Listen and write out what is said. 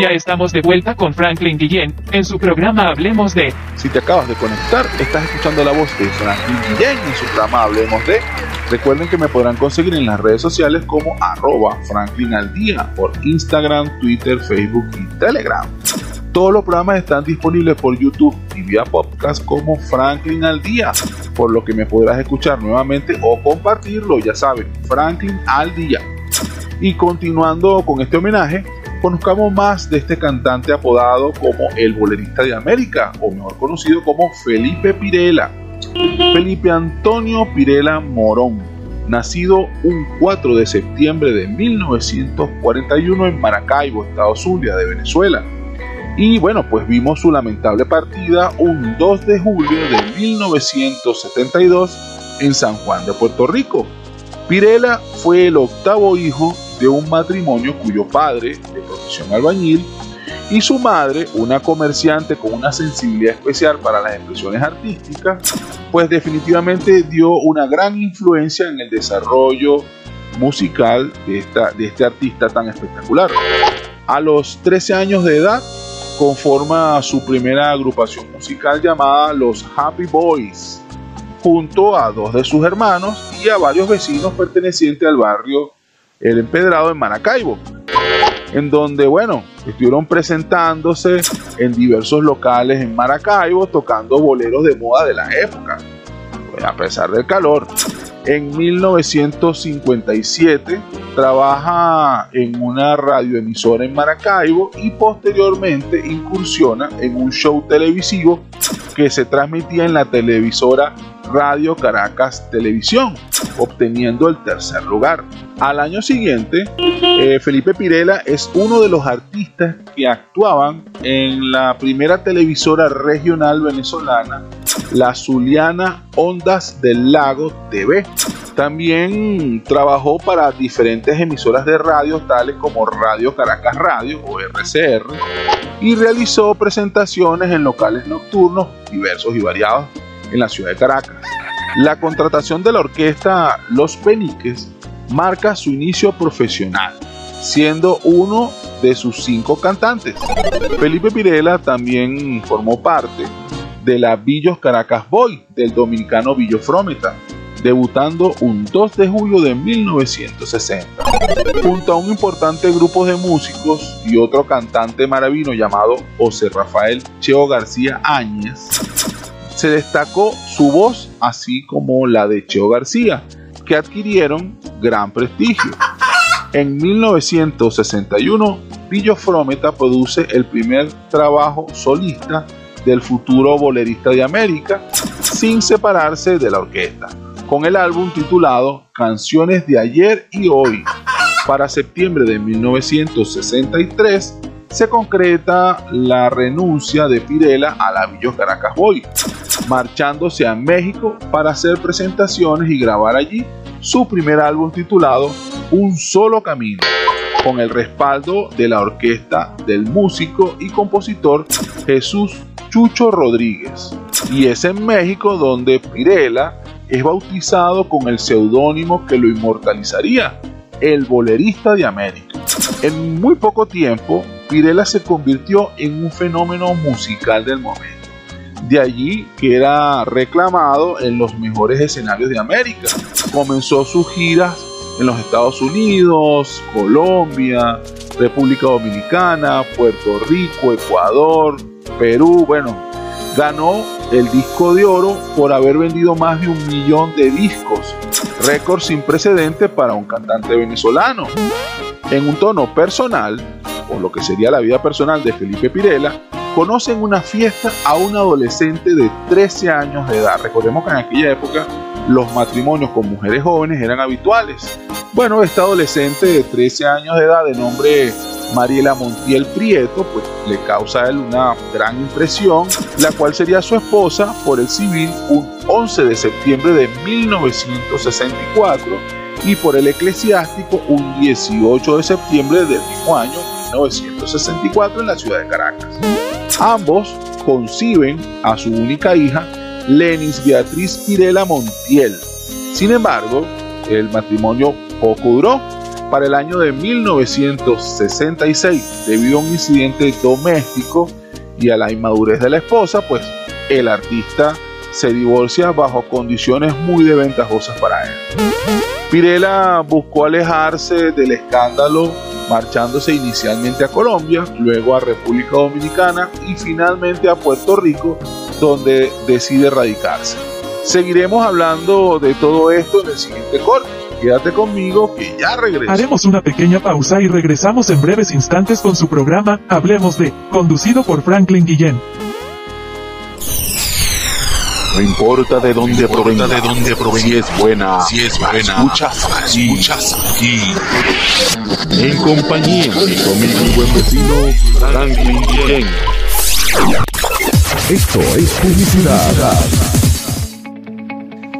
Ya estamos de vuelta con Franklin Guillén en su programa Hablemos de. Si te acabas de conectar, estás escuchando la voz de Franklin Guillén en su programa Hablemos de. Recuerden que me podrán conseguir en las redes sociales como arroba Franklin al por Instagram, Twitter, Facebook y Telegram. Todos los programas están disponibles por YouTube y vía podcast como Franklin al día, por lo que me podrás escuchar nuevamente o compartirlo, ya saben, Franklin al día. Y continuando con este homenaje, conozcamos más de este cantante apodado como el bolerista de América, o mejor conocido como Felipe Pirela. Felipe Antonio Pirela Morón, nacido un 4 de septiembre de 1941 en Maracaibo, Estado Zulia de Venezuela. Y bueno, pues vimos su lamentable partida un 2 de julio de 1972 en San Juan de Puerto Rico. Pirela fue el octavo hijo de un matrimonio cuyo padre, de albañil, y su madre, una comerciante con una sensibilidad especial para las expresiones artísticas, pues definitivamente dio una gran influencia en el desarrollo musical de, esta, de este artista tan espectacular. A los 13 años de edad, conforma su primera agrupación musical llamada Los Happy Boys, junto a dos de sus hermanos y a varios vecinos pertenecientes al barrio El Empedrado en Maracaibo, en donde, bueno, estuvieron presentándose en diversos locales en Maracaibo, tocando boleros de moda de la época, pues, a pesar del calor. En 1957 trabaja en una radioemisora en Maracaibo y posteriormente incursiona en un show televisivo que se transmitía en la televisora Radio Caracas Televisión, obteniendo el tercer lugar. Al año siguiente, eh, Felipe Pirela es uno de los artistas que actuaban en la primera televisora regional venezolana, la Zuliana Ondas del Lago TV. También trabajó para diferentes emisoras de radio tales como Radio Caracas Radio o RCR y realizó presentaciones en locales nocturnos diversos y variados en la ciudad de Caracas. La contratación de la orquesta Los Peniques marca su inicio profesional, siendo uno de sus cinco cantantes. Felipe Pirela también formó parte de la Villos Caracas Boy del dominicano Villo Frometa, debutando un 2 de julio de 1960, junto a un importante grupo de músicos y otro cantante maravino llamado José Rafael Cheo García Áñez. Se destacó su voz así como la de Cheo García, que adquirieron gran prestigio. En 1961, Villo Frometa produce el primer trabajo solista del futuro bolerista de América, sin separarse de la orquesta, con el álbum titulado Canciones de ayer y hoy. Para septiembre de 1963 se concreta la renuncia de Pirela a la Villos Caracas Boy, marchándose a México para hacer presentaciones y grabar allí su primer álbum titulado Un solo camino, con el respaldo de la orquesta del músico y compositor Jesús Chucho Rodríguez. Y es en México donde Pirela es bautizado con el seudónimo que lo inmortalizaría, el bolerista de América. En muy poco tiempo, Pirela se convirtió en un fenómeno musical del momento. De allí que era reclamado en los mejores escenarios de América. Comenzó sus giras en los Estados Unidos, Colombia, República Dominicana, Puerto Rico, Ecuador, Perú. Bueno, ganó el disco de oro por haber vendido más de un millón de discos, récord sin precedente para un cantante venezolano. En un tono personal, o lo que sería la vida personal de Felipe Pirela, conocen una fiesta a un adolescente de 13 años de edad. Recordemos que en aquella época los matrimonios con mujeres jóvenes eran habituales. Bueno, esta adolescente de 13 años de edad de nombre Mariela Montiel Prieto, pues le causa a él una gran impresión, la cual sería su esposa por el civil un 11 de septiembre de 1964 y por el eclesiástico un 18 de septiembre del mismo año 1964 en la ciudad de Caracas. Ambos conciben a su única hija, Lenis Beatriz Pirela Montiel. Sin embargo, el matrimonio poco duró, para el año de 1966, debido a un incidente doméstico y a la inmadurez de la esposa, pues el artista se divorcia bajo condiciones muy desventajosas para él. Pirela buscó alejarse del escándalo marchándose inicialmente a Colombia, luego a República Dominicana y finalmente a Puerto Rico, donde decide radicarse. Seguiremos hablando de todo esto en el siguiente corte. Quédate conmigo que ya regreso. Haremos una pequeña pausa y regresamos en breves instantes con su programa Hablemos de, conducido por Franklin Guillén. No importa de dónde provenga, de dónde provenga, si es buena, si es buena, escuchas aquí, escuchas aquí. En compañía de conmigo mi buen vecino Franklin Guillén. Esto es publicidad.